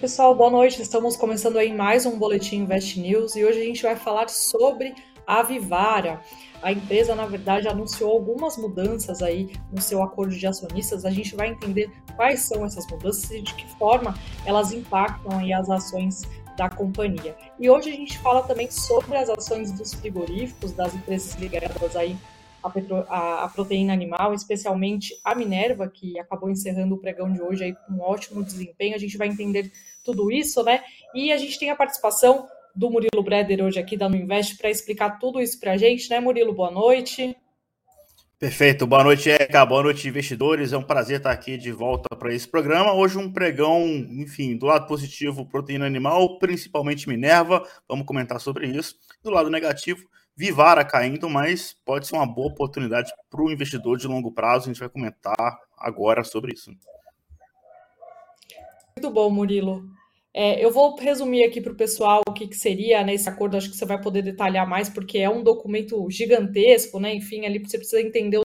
pessoal, boa noite. Estamos começando aí mais um Boletim Invest News e hoje a gente vai falar sobre a Vivara. A empresa, na verdade, anunciou algumas mudanças aí no seu acordo de acionistas. A gente vai entender quais são essas mudanças e de que forma elas impactam aí as ações da companhia. E hoje a gente fala também sobre as ações dos frigoríficos, das empresas ligadas aí à, petro, proteína animal, especialmente a Minerva, que acabou encerrando o pregão de hoje aí com um ótimo desempenho. A gente vai entender tudo isso, né? E a gente tem a participação do Murilo Breder hoje aqui da Nuinvest para explicar tudo isso para a gente, né, Murilo? Boa noite. Perfeito, boa noite, Eka, boa noite, investidores. É um prazer estar aqui de volta para esse programa. Hoje, um pregão, enfim, do lado positivo, proteína animal, principalmente Minerva, vamos comentar sobre isso. Do lado negativo, Vivara caindo, mas pode ser uma boa oportunidade para o investidor de longo prazo. A gente vai comentar agora sobre isso. Muito bom, Murilo. É, eu vou resumir aqui para o pessoal o que, que seria né, esse acordo, acho que você vai poder detalhar mais, porque é um documento gigantesco, né? Enfim, ali você precisa entender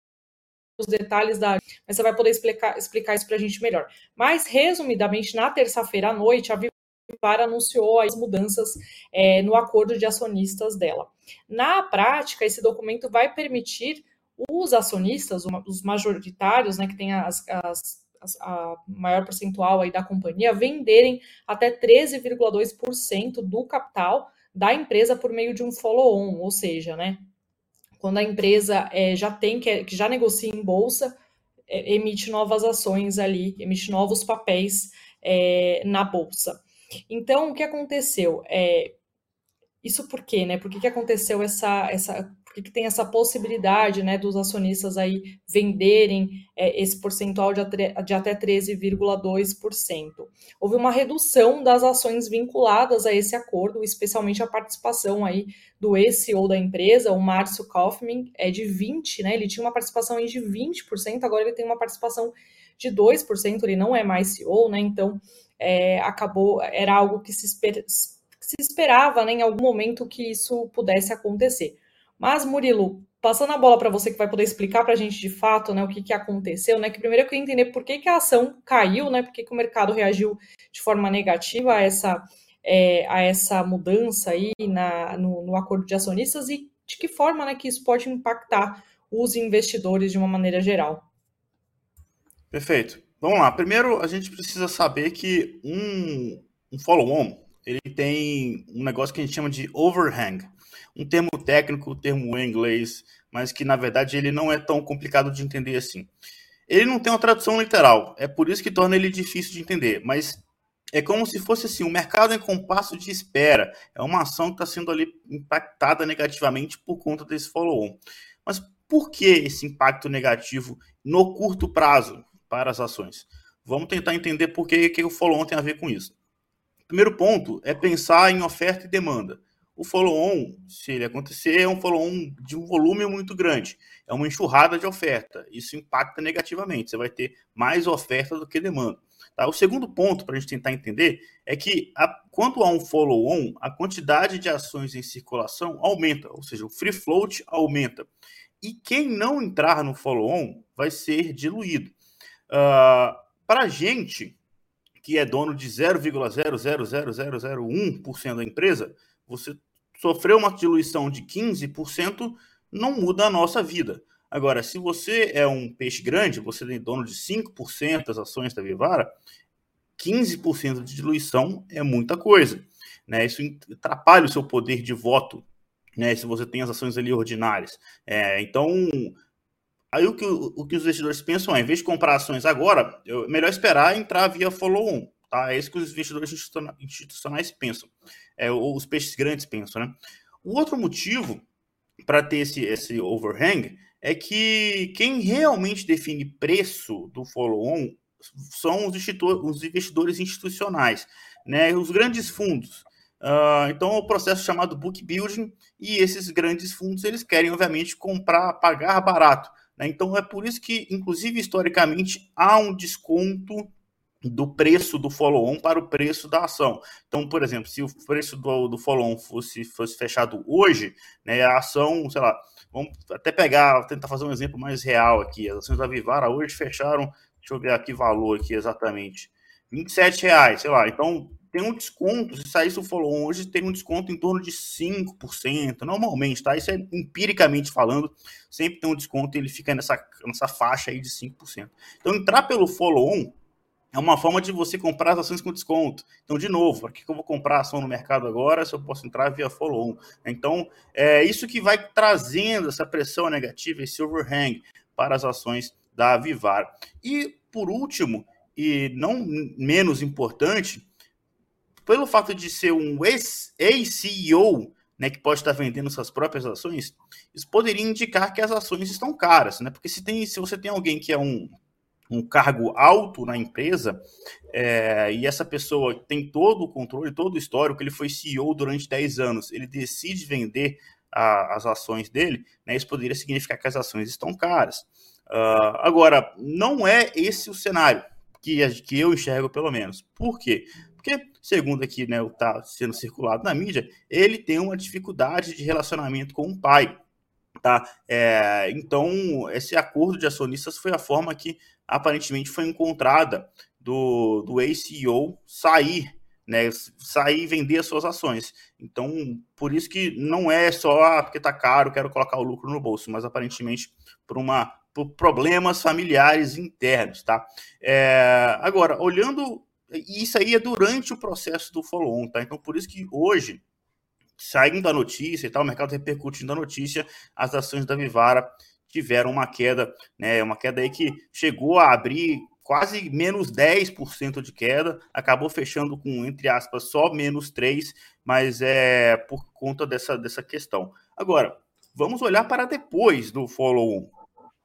os detalhes da. Mas você vai poder explicar, explicar isso para a gente melhor. Mas, resumidamente, na terça-feira à noite, a Vivara anunciou as mudanças é, no acordo de acionistas dela. Na prática, esse documento vai permitir os acionistas, os majoritários, né, que têm as, as a maior percentual aí da companhia, venderem até 13,2% do capital da empresa por meio de um follow-on, ou seja, né, quando a empresa é, já tem, que, que, já negocia em bolsa, é, emite novas ações ali, emite novos papéis é, na bolsa. Então, o que aconteceu? É, isso por quê, né? Por que, que aconteceu essa, essa que, que tem essa possibilidade né, dos acionistas aí venderem é, esse percentual de, de até 13,2%. Houve uma redução das ações vinculadas a esse acordo, especialmente a participação aí do ex-CEO da empresa, o Márcio Kaufmann, é de 20%, né? Ele tinha uma participação aí de 20%, agora ele tem uma participação de 2%, ele não é mais CEO, né? Então é, acabou, era algo que se, esper, se esperava né, em algum momento que isso pudesse acontecer. Mas, Murilo, passando a bola para você que vai poder explicar para a gente de fato né, o que, que aconteceu, né? Que primeiro eu queria entender por que, que a ação caiu, né? Por que, que o mercado reagiu de forma negativa a essa, é, a essa mudança aí na, no, no, acordo de acionistas e de que forma né, que isso pode impactar os investidores de uma maneira geral. Perfeito. Vamos lá. Primeiro, a gente precisa saber que um, um follow-on ele tem um negócio que a gente chama de overhang um termo técnico, um termo em inglês, mas que na verdade ele não é tão complicado de entender assim. Ele não tem uma tradução literal, é por isso que torna ele difícil de entender, mas é como se fosse assim, o um mercado em compasso de espera. É uma ação que está sendo ali impactada negativamente por conta desse follow-on. Mas por que esse impacto negativo no curto prazo para as ações? Vamos tentar entender por que, que o follow-on tem a ver com isso. Primeiro ponto é pensar em oferta e demanda. O follow-on, se ele acontecer, é um follow-on de um volume muito grande. É uma enxurrada de oferta. Isso impacta negativamente. Você vai ter mais oferta do que demanda. Tá? O segundo ponto para a gente tentar entender é que a, quando há um follow-on, a quantidade de ações em circulação aumenta, ou seja, o free float aumenta. E quem não entrar no follow-on vai ser diluído. Uh, para a gente, que é dono de 0,00001% da empresa, você sofrer uma diluição de 15% não muda a nossa vida. Agora, se você é um peixe grande, você tem dono de 5% das ações da Vivara, 15% de diluição é muita coisa. Né? Isso atrapalha o seu poder de voto, né? se você tem as ações ali ordinárias. É, então, aí o que, o que os investidores pensam é, em vez de comprar ações agora, é melhor esperar entrar via follow-on. Tá? É isso que os investidores institucionais pensam, é, ou os peixes grandes pensam. Né? O outro motivo para ter esse, esse overhang é que quem realmente define preço do follow-on são os, os, investidores institucionais, né? os grandes fundos. Uh, então, é um processo chamado book building e esses grandes fundos eles querem, obviamente, comprar, pagar barato. Né? Então, é por isso que, inclusive, historicamente, há um desconto do preço do follow-on para o preço da ação. Então, por exemplo, se o preço do, do follow-on fosse, fosse fechado hoje, né, a ação, sei lá, vamos até pegar, tentar fazer um exemplo mais real aqui. As ações da Vivara hoje fecharam, deixa eu ver aqui valor aqui exatamente, 27 reais, sei lá. Então, tem um desconto, se saísse o follow-on hoje, tem um desconto em torno de 5%, normalmente, tá? Isso é empiricamente falando, sempre tem um desconto e ele fica nessa, nessa faixa aí de 5%. Então, entrar pelo follow-on é uma forma de você comprar as ações com desconto. Então, de novo, para que eu vou comprar ação no mercado agora se eu posso entrar via follow-on? Então, é isso que vai trazendo essa pressão negativa, esse overhang para as ações da Vivara. E, por último, e não menos importante, pelo fato de ser um ex-CEO, né, que pode estar vendendo suas próprias ações, isso poderia indicar que as ações estão caras, né? Porque se, tem, se você tem alguém que é um, um cargo alto na empresa, é, e essa pessoa tem todo o controle, todo o histórico, ele foi CEO durante 10 anos, ele decide vender a, as ações dele, né, isso poderia significar que as ações estão caras. Uh, agora, não é esse o cenário que, que eu enxergo, pelo menos. Por quê? Porque, segundo aqui, né, está sendo circulado na mídia, ele tem uma dificuldade de relacionamento com o pai. Tá? É, então, esse acordo de acionistas foi a forma que aparentemente foi encontrada do, do ex-CEO sair, né, sair e vender as suas ações. Então, por isso que não é só ah, porque está caro, quero colocar o lucro no bolso, mas aparentemente por uma por problemas familiares internos, tá? É, agora, olhando e isso aí é durante o processo do follow-on, tá? Então, por isso que hoje, saindo a notícia e tal, o mercado repercutindo a notícia, as ações da Vivara tiveram uma queda, né? Uma queda aí que chegou a abrir quase menos 10% de queda, acabou fechando com, entre aspas, só menos 3%, mas é por conta dessa, dessa questão. Agora, vamos olhar para depois do follow-on.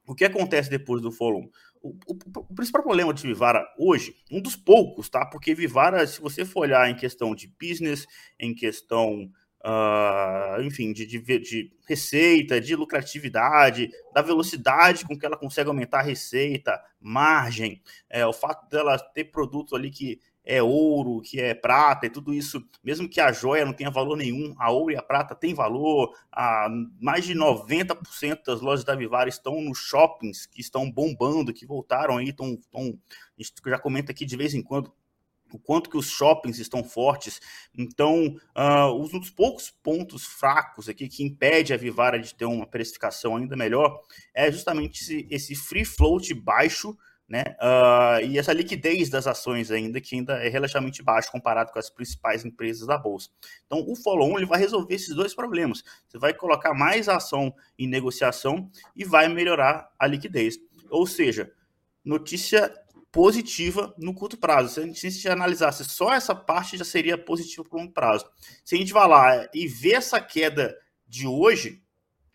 O que acontece depois do follow-on? o, o, o, principal problema de Vivara hoje, um dos poucos, tá? Porque Vivara, se você for olhar em questão de business, em questão, uh, enfim, de, de, de, receita, de lucratividade, da velocidade com que ela consegue aumentar a receita, margem, é, o fato dela ter produtos ali que é ouro, que é prata, e tudo isso, mesmo que a joia não tenha valor nenhum, a ouro e a prata têm valor, a, mais de 90% das lojas da Vivara estão nos shoppings, que estão bombando, que voltaram aí, estão, estão, a gente já comenta aqui de vez em quando, o quanto que os shoppings estão fortes. Então, uh, um dos poucos pontos fracos aqui que impede a Vivara de ter uma precificação ainda melhor é justamente esse, esse free float baixo, né? Uh, e essa liquidez das ações ainda, que ainda é relativamente baixa comparado com as principais empresas da Bolsa. Então, o follow-on ele vai resolver esses dois problemas. Você vai colocar mais ação em negociação e vai melhorar a liquidez. Ou seja, notícia positiva no curto prazo. Se a gente, se a gente analisasse só essa parte, já seria positiva para longo prazo. Se a gente vai lá e ver essa queda de hoje,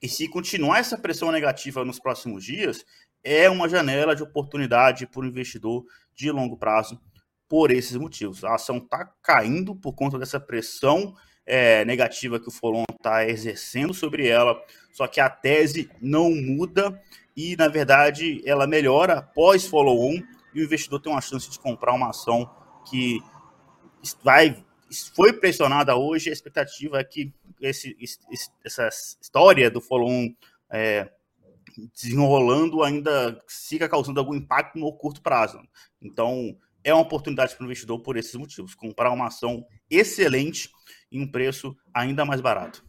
e se continuar essa pressão negativa nos próximos dias, é uma janela de oportunidade para o investidor de longo prazo por esses motivos. A ação está caindo por conta dessa pressão é, negativa que o Folon está exercendo sobre ela, só que a tese não muda e, na verdade, ela melhora após follow-on e o investidor tem uma chance de comprar uma ação que vai foi pressionada hoje. A expectativa é que esse, esse essa história do follow-on é, desenrolando ainda siga causando algum impacto no curto prazo. Então, é uma oportunidade para o investidor por esses motivos. Comprar uma ação excelente em um preço ainda mais barato.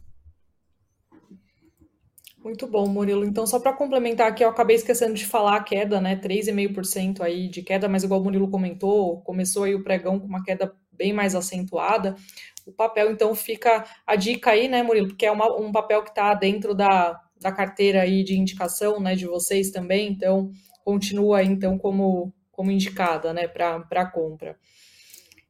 Muito bom, Murilo. Então, só para complementar aqui, eu acabei esquecendo de falar a queda, né? 3,5% aí de queda, mas igual o Murilo comentou, começou aí o pregão com uma queda bem mais acentuada. O papel, então, fica a dica aí, né, Murilo? Porque é uma, um papel que está dentro da, da carteira aí de indicação, né, de vocês também, então continua então como, como indicada, né, para compra.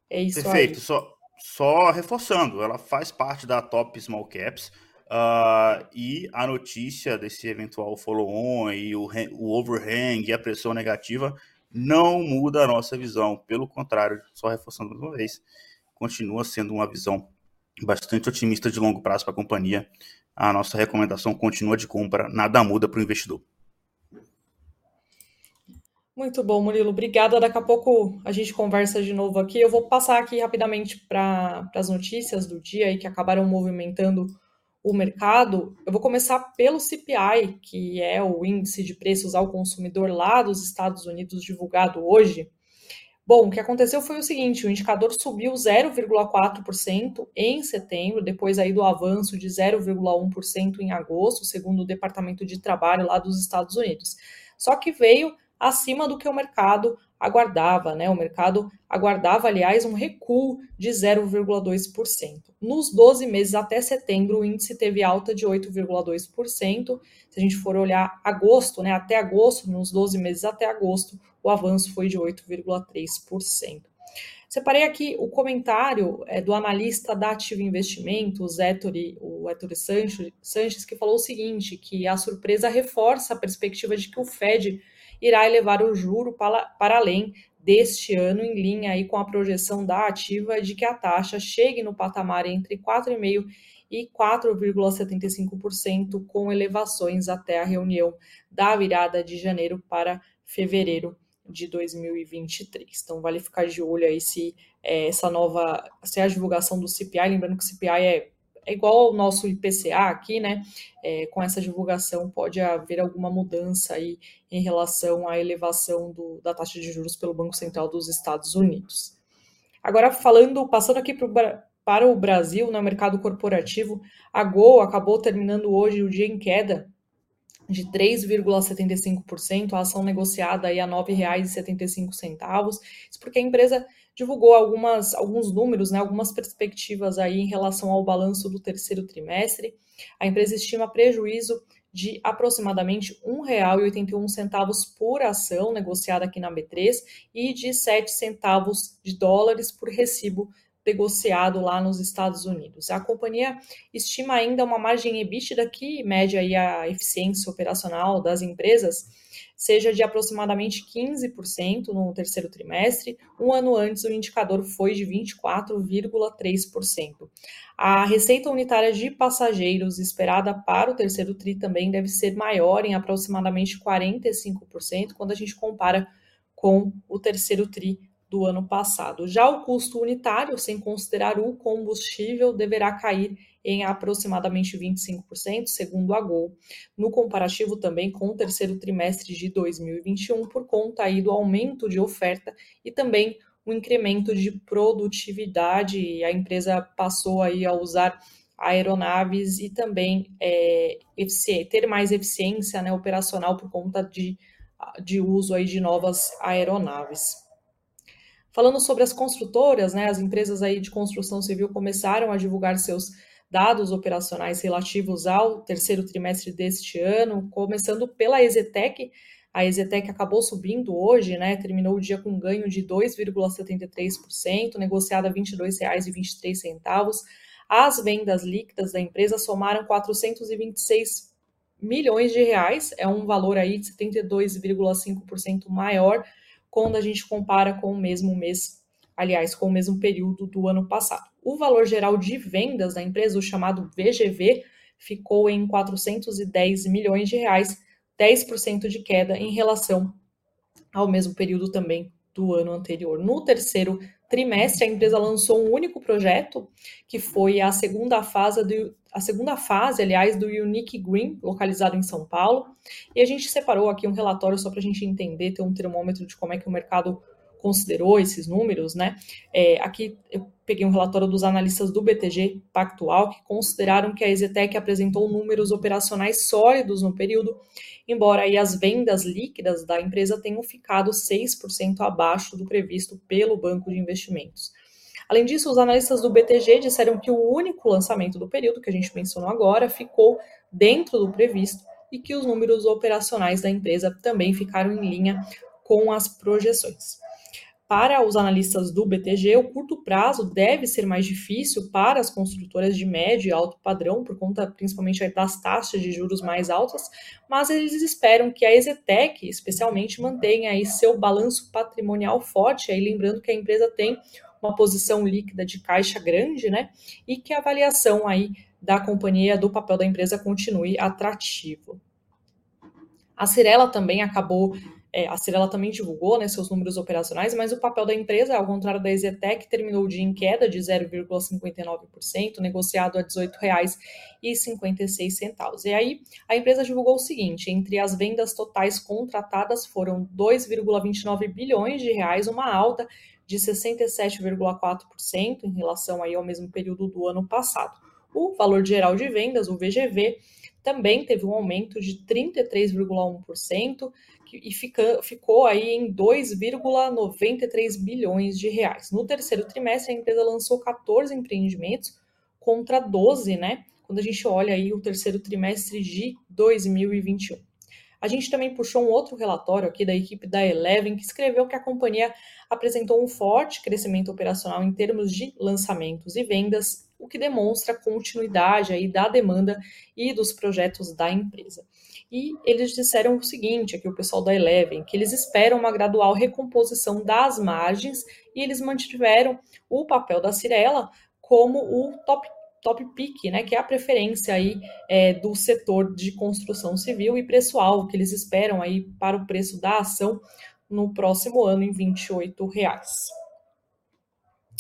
É isso Perfeito. Aí. Só, só reforçando, ela faz parte da Top Small Caps uh, e a notícia desse eventual follow-on e o, o overhang e a pressão negativa não muda a nossa visão. Pelo contrário, só reforçando mais uma vez, continua sendo uma visão bastante otimista de longo prazo para a companhia a nossa recomendação continua de compra, nada muda para o investidor. Muito bom, Murilo. Obrigada. Daqui a pouco a gente conversa de novo aqui. Eu vou passar aqui rapidamente para as notícias do dia aí que acabaram movimentando o mercado. Eu vou começar pelo CPI, que é o índice de preços ao consumidor lá dos Estados Unidos divulgado hoje. Bom, o que aconteceu foi o seguinte: o indicador subiu 0,4% em setembro, depois aí do avanço de 0,1% em agosto, segundo o Departamento de Trabalho lá dos Estados Unidos. Só que veio acima do que o mercado aguardava, né? O mercado aguardava, aliás, um recuo de 0,2%. Nos 12 meses até setembro, o índice teve alta de 8,2%. Se a gente for olhar agosto, né, até agosto, nos 12 meses até agosto, o avanço foi de 8,3%. Separei aqui o comentário é, do analista da Ativo Investimentos, Ettore, o Ettore Sanches, que falou o seguinte, que a surpresa reforça a perspectiva de que o Fed irá elevar o juro para, para além deste ano, em linha aí com a projeção da ativa de que a taxa chegue no patamar entre 4,5% e 4,75%, com elevações até a reunião da virada de janeiro para fevereiro de 2023. Então, vale ficar de olho aí se é, essa nova, se a divulgação do CPI, lembrando que o CPI é, é igual ao nosso IPCA aqui, né? É, com essa divulgação pode haver alguma mudança aí em relação à elevação do, da taxa de juros pelo Banco Central dos Estados Unidos. Agora, falando, passando aqui pro, para o Brasil, no né, mercado corporativo, a Gol acabou terminando hoje o dia em queda de 3,75%, a ação negociada aí a R$ 9,75. Isso porque a empresa divulgou algumas, alguns números, né, algumas perspectivas aí em relação ao balanço do terceiro trimestre. A empresa estima prejuízo de aproximadamente R$ 1,81 por ação negociada aqui na B3 e de 7 centavos de dólares por recibo negociado lá nos Estados Unidos. A companhia estima ainda uma margem EBITDA que mede aí a eficiência operacional das empresas seja de aproximadamente 15% no terceiro trimestre. Um ano antes, o indicador foi de 24,3%. A receita unitária de passageiros esperada para o terceiro TRI também deve ser maior, em aproximadamente 45%, quando a gente compara com o terceiro TRI do ano passado. Já o custo unitário, sem considerar o combustível, deverá cair em aproximadamente 25%, segundo a Gol, no comparativo também com o terceiro trimestre de 2021, por conta aí do aumento de oferta e também o incremento de produtividade. A empresa passou aí a usar aeronaves e também é, ter mais eficiência né, operacional por conta de, de uso aí de novas aeronaves. Falando sobre as construtoras, né, as empresas aí de construção civil começaram a divulgar seus dados operacionais relativos ao terceiro trimestre deste ano, começando pela Exetec. A Exetec acabou subindo hoje, né, terminou o dia com um ganho de 2,73%, negociada a R$ 22,23. As vendas líquidas da empresa somaram 426 milhões de reais, é um valor aí de 72,5% maior quando a gente compara com o mesmo mês, aliás, com o mesmo período do ano passado. O valor geral de vendas da empresa, o chamado VGV, ficou em 410 milhões de reais, 10% de queda em relação ao mesmo período também do ano anterior. No terceiro trimestre, a empresa lançou um único projeto, que foi a segunda fase do, a segunda fase, aliás, do Unique Green, localizado em São Paulo. E a gente separou aqui um relatório só para a gente entender, ter um termômetro de como é que o mercado considerou esses números, né? É, aqui eu peguei um relatório dos analistas do BTG Pactual que consideraram que a Exetec apresentou números operacionais sólidos no período, embora aí as vendas líquidas da empresa tenham ficado 6% abaixo do previsto pelo banco de investimentos. Além disso, os analistas do BTG disseram que o único lançamento do período, que a gente mencionou agora, ficou dentro do previsto e que os números operacionais da empresa também ficaram em linha com as projeções. Para os analistas do BTG, o curto prazo deve ser mais difícil para as construtoras de médio e alto padrão, por conta principalmente das taxas de juros mais altas, mas eles esperam que a Exetec, especialmente, mantenha aí seu balanço patrimonial forte, aí lembrando que a empresa tem uma posição líquida de caixa grande, né? E que a avaliação aí da companhia, do papel da empresa continue atrativo. A Cirela também acabou é, a Cirela também divulgou né, seus números operacionais, mas o papel da empresa, ao contrário da Ezetec, terminou o dia em queda de 0,59%, negociado a R$ 18,56. E aí, a empresa divulgou o seguinte: entre as vendas totais contratadas foram 2,29 bilhões de reais, uma alta de 67,4% em relação aí ao mesmo período do ano passado. O valor geral de vendas, o VGV, também teve um aumento de 33,1% e fica, ficou aí em 2,93 bilhões de reais. No terceiro trimestre, a empresa lançou 14 empreendimentos contra 12, né? Quando a gente olha aí o terceiro trimestre de 2021. A gente também puxou um outro relatório aqui da equipe da Eleven, que escreveu que a companhia apresentou um forte crescimento operacional em termos de lançamentos e vendas, o que demonstra a continuidade aí da demanda e dos projetos da empresa. E eles disseram o seguinte, aqui o pessoal da Eleven, que eles esperam uma gradual recomposição das margens e eles mantiveram o papel da Cirela como o top top pick, né, que é a preferência aí é, do setor de construção civil e preço-alvo que eles esperam aí para o preço da ação no próximo ano em 28 reais.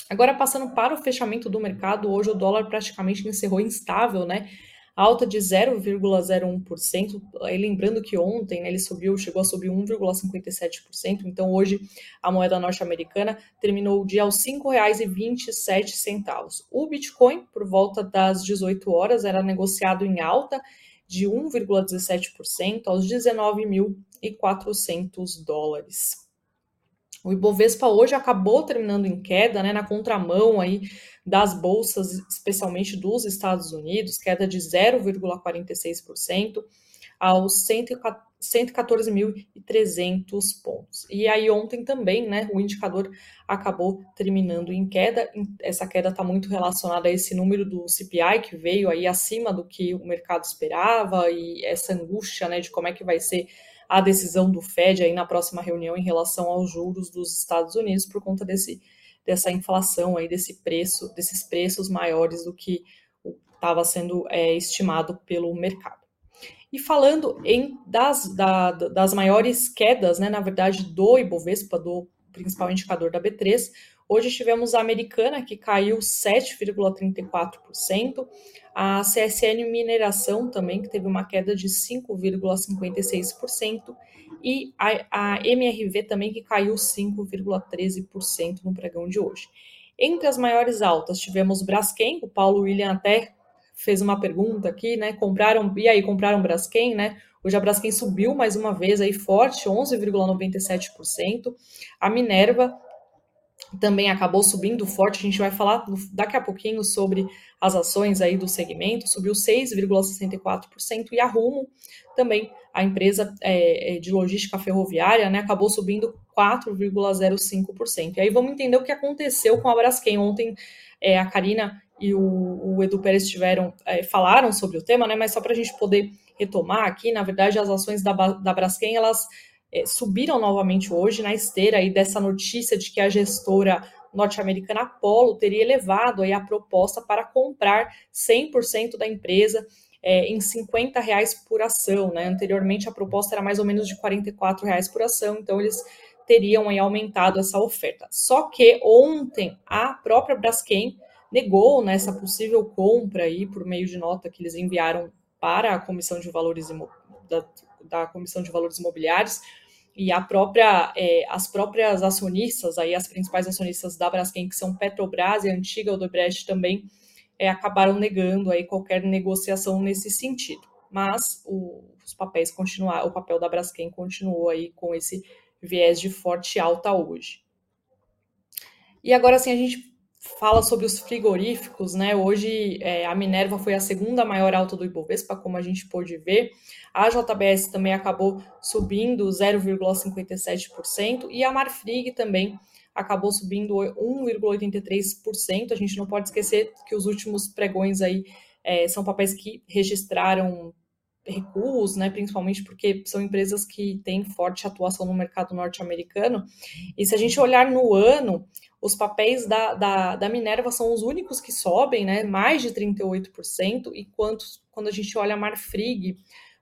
Agora, passando para o fechamento do mercado, hoje o dólar praticamente encerrou instável, né? Alta de 0,01%. Lembrando que ontem né, ele subiu, chegou a subir 1,57%. Então, hoje a moeda norte-americana terminou o dia aos R$ 5,27. O Bitcoin, por volta das 18 horas, era negociado em alta de 1,17% aos 19.400 dólares. O Ibovespa hoje acabou terminando em queda, né, na contramão aí das bolsas, especialmente dos Estados Unidos, queda de 0,46% aos 114.300 pontos. E aí ontem também, né, o indicador acabou terminando em queda. Essa queda está muito relacionada a esse número do CPI que veio aí acima do que o mercado esperava e essa angústia, né, de como é que vai ser a decisão do Fed aí na próxima reunião em relação aos juros dos Estados Unidos por conta desse, dessa inflação aí, desse preço, desses preços maiores do que estava sendo é, estimado pelo mercado. E falando em das, da, das maiores quedas, né, na verdade, do Ibovespa, do principal indicador da B3, Hoje tivemos a americana, que caiu 7,34%, a CSN Mineração também, que teve uma queda de 5,56%, e a, a MRV também, que caiu 5,13% no pregão de hoje. Entre as maiores altas, tivemos Braskem, o Paulo William até fez uma pergunta aqui, né? Compraram, e aí, compraram Braskem, né? Hoje a Braskem subiu mais uma vez aí forte, 11,97%. A Minerva também acabou subindo forte. A gente vai falar daqui a pouquinho sobre as ações aí do segmento, subiu 6,64%, e a Rumo, também a empresa é, é, de logística ferroviária, né, acabou subindo 4,05%. E aí vamos entender o que aconteceu com a Braskem. Ontem é, a Karina e o, o Edu Pérez tiveram, é, falaram sobre o tema, né, mas só para a gente poder retomar aqui, na verdade, as ações da, da Braskem, elas é, subiram novamente hoje na esteira aí dessa notícia de que a gestora norte-americana Apollo teria elevado aí a proposta para comprar 100% da empresa é, em 50 reais por ação. Né? Anteriormente a proposta era mais ou menos de 44 reais por ação, então eles teriam aí aumentado essa oferta. Só que ontem a própria Braskem negou nessa né, possível compra aí por meio de nota que eles enviaram para a Comissão de Valores da, da Comissão de Valores Imobiliários, e a própria, é, as próprias acionistas, aí as principais acionistas da Braskem, que são Petrobras e a antiga Odebrecht também, é, acabaram negando aí qualquer negociação nesse sentido. Mas o, os papéis continuaram, o papel da Braskem continuou aí com esse viés de forte alta hoje. E agora sim a gente fala sobre os frigoríficos, né? Hoje é, a Minerva foi a segunda maior alta do Ibovespa, como a gente pôde ver. A JBS também acabou subindo 0,57% e a Marfrig também acabou subindo 1,83%. A gente não pode esquecer que os últimos pregões aí é, são papéis que registraram recuos, né, principalmente porque são empresas que têm forte atuação no mercado norte-americano. E se a gente olhar no ano, os papéis da, da, da, Minerva são os únicos que sobem, né, mais de 38%, e quanto, quando a gente olha a Marfrig,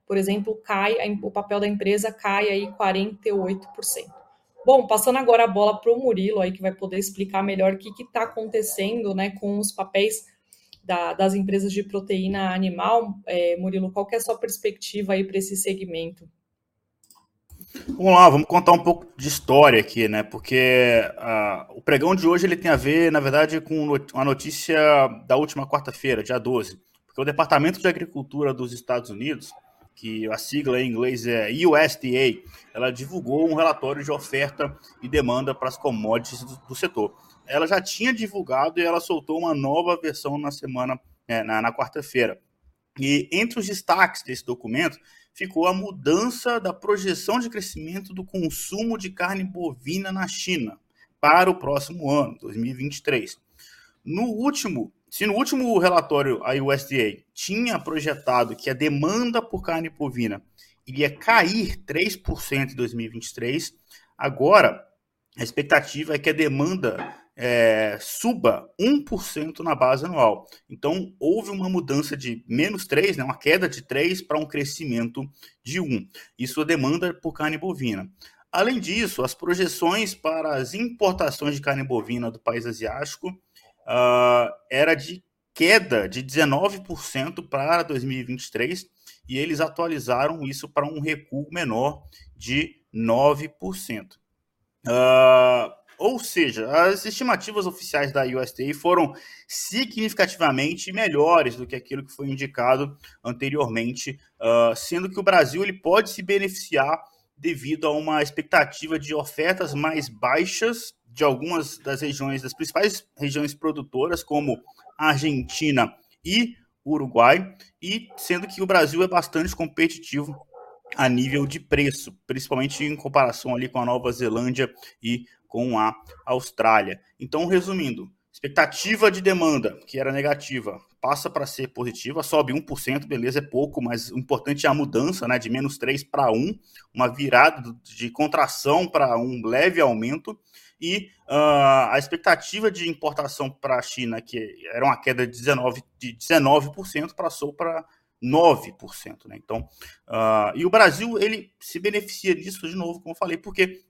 por exemplo, cai, o papel da empresa cai aí 48%. Bom, passando agora a bola para o Murilo aí, que vai poder explicar melhor o que está acontecendo né, com os papéis da, das empresas de proteína animal. É, Murilo, qual é a sua perspectiva aí para esse segmento? Vamos lá, vamos contar um pouco de história aqui, né? Porque uh, o pregão de hoje ele tem a ver, na verdade, com uma notícia da última quarta-feira, dia 12. Porque o Departamento de Agricultura dos Estados Unidos, que a sigla em inglês é USDA, ela divulgou um relatório de oferta e demanda para as commodities do, do setor. Ela já tinha divulgado e ela soltou uma nova versão na semana, é, na, na quarta-feira. E entre os destaques desse documento ficou a mudança da projeção de crescimento do consumo de carne bovina na China para o próximo ano, 2023. No último, se no último relatório a USDA tinha projetado que a demanda por carne bovina iria cair 3% em 2023, agora a expectativa é que a demanda é, suba 1% na base anual. Então, houve uma mudança de menos 3, né, uma queda de 3 para um crescimento de 1. Isso é demanda por carne bovina. Além disso, as projeções para as importações de carne bovina do país asiático uh, era de queda de 19% para 2023 e eles atualizaram isso para um recuo menor de 9%. Uh, ou seja, as estimativas oficiais da USDA foram significativamente melhores do que aquilo que foi indicado anteriormente, uh, sendo que o Brasil ele pode se beneficiar devido a uma expectativa de ofertas mais baixas de algumas das regiões, das principais regiões produtoras, como Argentina e Uruguai, e sendo que o Brasil é bastante competitivo a nível de preço, principalmente em comparação ali com a Nova Zelândia e com a Austrália. Então, resumindo, expectativa de demanda, que era negativa, passa para ser positiva, sobe 1%, beleza, é pouco, mas o importante é a mudança, né, de menos 3 para 1, uma virada de contração para um leve aumento, e uh, a expectativa de importação para a China, que era uma queda de 19%, de 19% passou para 9%. Né? Então, uh, e o Brasil ele se beneficia disso de novo, como eu falei, porque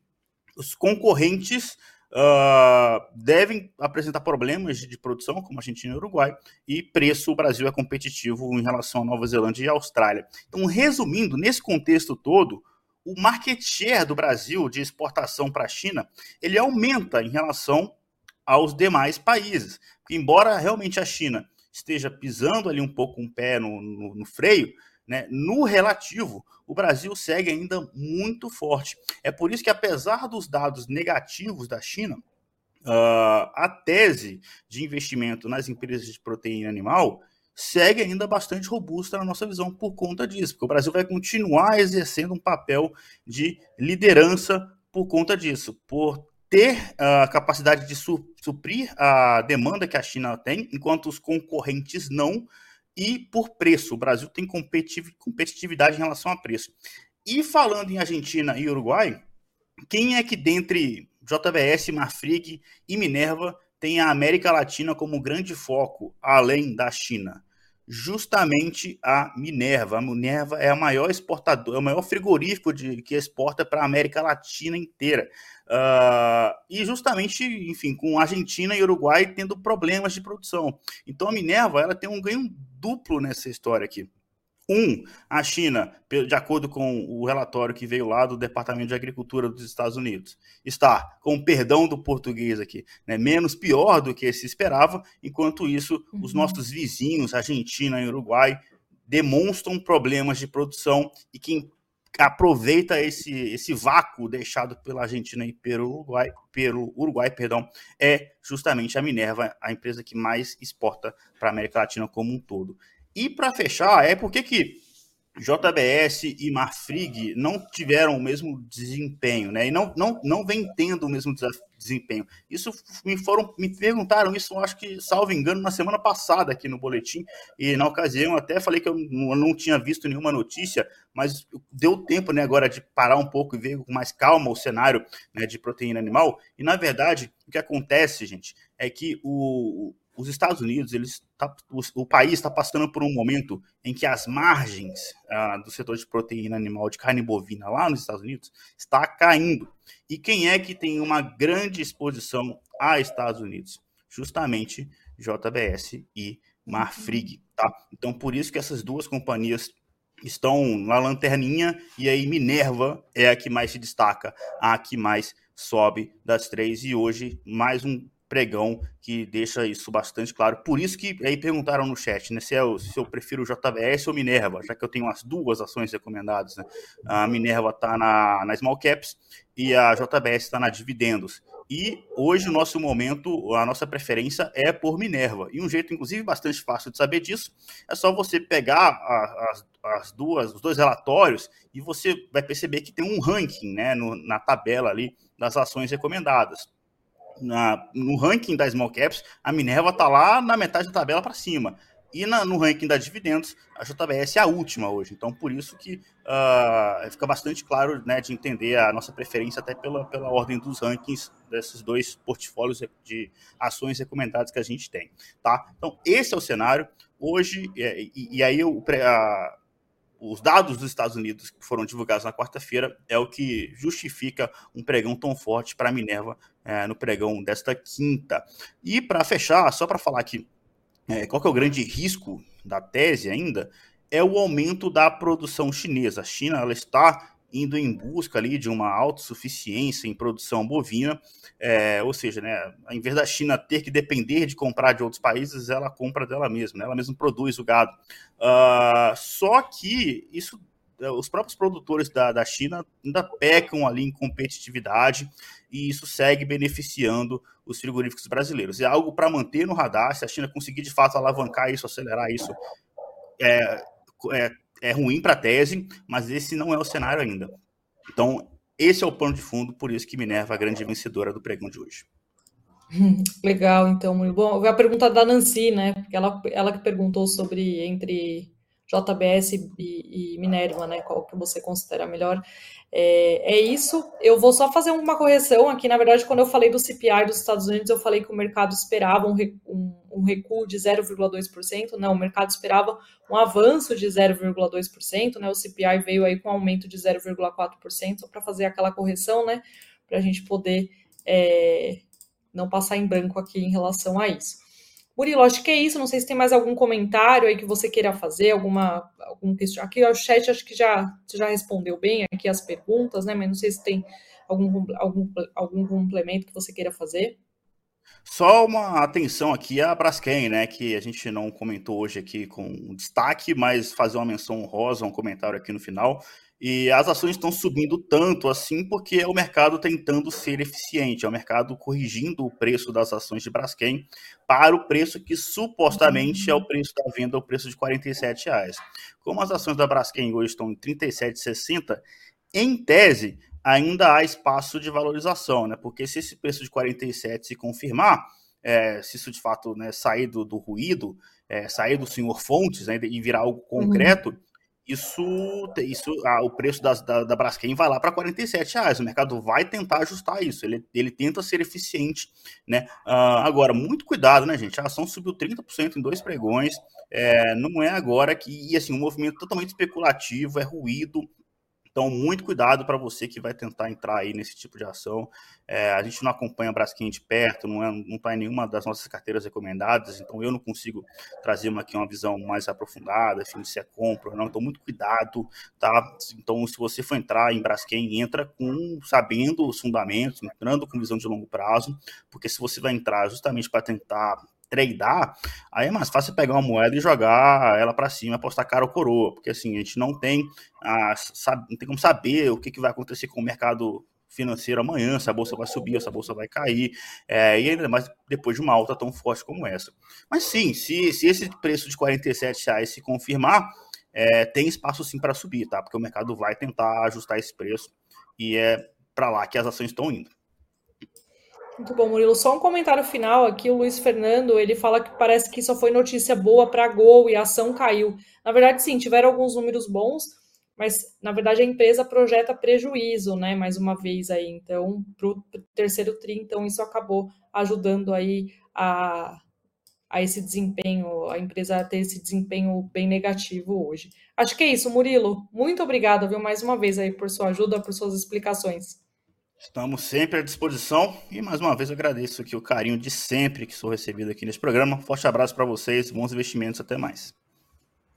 os concorrentes uh, devem apresentar problemas de, de, produção, como Argentina e Uruguai, e preço, o Brasil é competitivo em relação à Nova Zelândia e Austrália. Então, resumindo, nesse contexto todo, o market share do Brasil de exportação para a China, ele aumenta em relação aos demais países. Embora realmente a China esteja pisando ali um pouco um pé no, no, no freio, né? No relativo, o Brasil segue ainda muito forte. É por isso que, apesar dos dados negativos da China, uh, a tese de investimento nas empresas de proteína animal segue ainda bastante robusta na nossa visão por conta disso, porque o Brasil vai continuar exercendo um papel de liderança por conta disso, por ter a capacidade de suprir a demanda que a China tem, enquanto os concorrentes não, e por preço. O Brasil tem competitividade em relação a preço. E falando em Argentina e Uruguai, quem é que dentre JBS, Marfrig e Minerva tem a América Latina como grande foco, além da China? Justamente a Minerva. A Minerva é a maior exportadora, é o maior frigorífico de, que exporta para a América Latina inteira. Uh, e justamente, enfim, com Argentina e Uruguai tendo problemas de produção. Então a Minerva ela tem um ganho duplo nessa história aqui. Um, a China, de acordo com o relatório que veio lá do Departamento de Agricultura dos Estados Unidos, está, com perdão do português aqui, né, menos pior do que se esperava, enquanto isso, uhum. os nossos vizinhos, Argentina e Uruguai, demonstram problemas de produção e quem aproveita esse, esse vácuo deixado pela Argentina e pelo Uruguai, pelo Uruguai perdão, é justamente a Minerva, a empresa que mais exporta para a América Latina como um todo. E para fechar, é porque que JBS e Marfrig não tiveram o mesmo desempenho, né? E não, não, não vem tendo o mesmo desempenho. Isso me foram, me perguntaram isso, acho que, salvo engano, na semana passada aqui no boletim, e na ocasião até falei que eu não, eu não tinha visto nenhuma notícia, mas deu tempo, né, agora de parar um pouco e ver com mais calma o cenário né, de proteína animal. E na verdade, o que acontece, gente, é que o, os Estados Unidos, eles tá, o, o, país está passando por um momento em que as margens ah, do setor de proteína animal de carne bovina lá nos Estados Unidos está caindo. E quem é que tem uma grande exposição a Estados Unidos? Justamente JBS e Marfrig, tá? Então por isso que essas duas companhias estão na lanterninha e aí Minerva é a que mais se destaca, a que mais sobe das três e hoje mais um pregão que deixa isso bastante claro. Por isso que aí perguntaram no chat, né, se, é se eu prefiro JBS ou Minerva, já que eu tenho as duas ações recomendadas. Né? A Minerva está na, na Small Caps e a JBS está na Dividendos. E hoje o nosso momento, a nossa preferência é por Minerva. E um jeito, inclusive, bastante fácil de saber disso é só você pegar as, as duas, os dois relatórios e você vai perceber que tem um ranking né, no, na tabela ali das ações recomendadas na, no ranking das small caps, a Minerva está lá na metade da tabela para cima. E na, no ranking da dividendos, a JBS é a última hoje. Então, por isso que uh, fica bastante claro né, de entender a nossa preferência até pela, pela ordem dos rankings desses dois portfólios de ações recomendadas que a gente tem. Tá? Então, esse é o cenário. Hoje, e, e aí a, os dados dos Estados Unidos que foram divulgados na quarta-feira é o que justifica um pregão tão forte para a Minerva é, no pregão desta quinta. E para fechar, só para falar aqui, é, qual que é o grande risco da tese ainda, é o aumento da produção chinesa. A China ela está indo em busca ali de uma autossuficiência em produção bovina, é, ou seja, né, ao invés da China ter que depender de comprar de outros países, ela compra dela mesma, né, ela mesma produz o gado. Uh, só que isso, os próprios produtores da, da China ainda pecam ali em competitividade e isso segue beneficiando os frigoríficos brasileiros. É algo para manter no radar, se a China conseguir de fato alavancar isso, acelerar isso, é, é é ruim para a tese, mas esse não é o cenário ainda. Então, esse é o pano de fundo, por isso que Minerva é a grande vencedora do pregão de hoje. Legal, então, muito bom. A pergunta da Nancy, né? Ela, ela que perguntou sobre entre JBS e, e Minerva, né? Qual que você considera melhor? É, é, isso. Eu vou só fazer uma correção aqui. Na verdade, quando eu falei do CPI dos Estados Unidos, eu falei que o mercado esperava um, um, um recuo de 0,2%. Não, o mercado esperava um avanço de 0,2%. Né? O CPI veio aí com um aumento de 0,4%, só para fazer aquela correção, né? Para a gente poder é, não passar em branco aqui em relação a isso. Murilo, acho que é isso. Não sei se tem mais algum comentário aí que você queira fazer, alguma algum questão. Aqui o chat acho que já você já respondeu bem aqui as perguntas, né? Mas não sei se tem algum, algum, algum complemento que você queira fazer. Só uma atenção aqui à Braskem, né? Que a gente não comentou hoje aqui com destaque, mas fazer uma menção honrosa, um comentário aqui no final. E as ações estão subindo tanto assim porque é o mercado tentando ser eficiente, é o mercado corrigindo o preço das ações de Braskem para o preço que supostamente é o preço da venda, o preço de R$ reais. Como as ações da Braskem hoje estão em R$ 37,60, em tese ainda há espaço de valorização, né? Porque se esse preço de 47 se confirmar, é, se isso de fato né, sair do, do ruído, é, sair do senhor Fontes né, e virar algo uhum. concreto, uhum isso, isso ah, o preço das, da, da Braskem vai lá para 47 reais. O mercado vai tentar ajustar isso. Ele, ele tenta ser eficiente, né? Uh, agora, muito cuidado, né, gente? A ação subiu 30% em dois pregões. É, não é agora que, e assim, um movimento totalmente especulativo, é ruído. Então, muito cuidado para você que vai tentar entrar aí nesse tipo de ação. É, a gente não acompanha Braskem de perto, não é, não está em nenhuma das nossas carteiras recomendadas, então eu não consigo trazer uma, aqui uma visão mais aprofundada, enfim, se é compra ou não. Então, muito cuidado, tá? Então, se você for entrar em Braskem, entra com sabendo os fundamentos, entrando com visão de longo prazo, porque se você vai entrar justamente para tentar tradear, aí é mais fácil pegar uma moeda e jogar ela para cima, apostar cara ou coroa, porque assim, a gente não tem, a, sabe, não tem como saber o que, que vai acontecer com o mercado financeiro amanhã, se a bolsa vai subir, se a bolsa vai cair, é, e ainda mais depois de uma alta tão forte como essa. Mas sim, se, se esse preço de 47 reais se confirmar, é, tem espaço sim para subir, tá? Porque o mercado vai tentar ajustar esse preço e é para lá que as ações estão indo. Muito bom, Murilo. Só um comentário final aqui. O Luiz Fernando ele fala que parece que só foi notícia boa para Gol e a ação caiu. Na verdade, sim, tiveram alguns números bons, mas na verdade a empresa projeta prejuízo, né? Mais uma vez aí. Então, para o terceiro tri, então isso acabou ajudando aí a, a esse desempenho, a empresa ter esse desempenho bem negativo hoje. Acho que é isso, Murilo. Muito obrigada, viu, mais uma vez aí por sua ajuda, por suas explicações. Estamos sempre à disposição e mais uma vez agradeço aqui o carinho de sempre que sou recebido aqui nesse programa. Forte abraço para vocês, bons investimentos, até mais.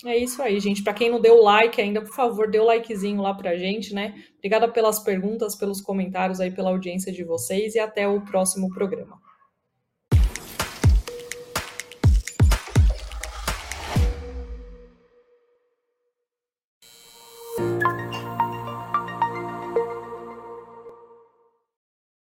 É isso aí, gente. Para quem não deu like ainda, por favor, dê o likezinho lá pra gente, né? Obrigada pelas perguntas, pelos comentários aí, pela audiência de vocês e até o próximo programa.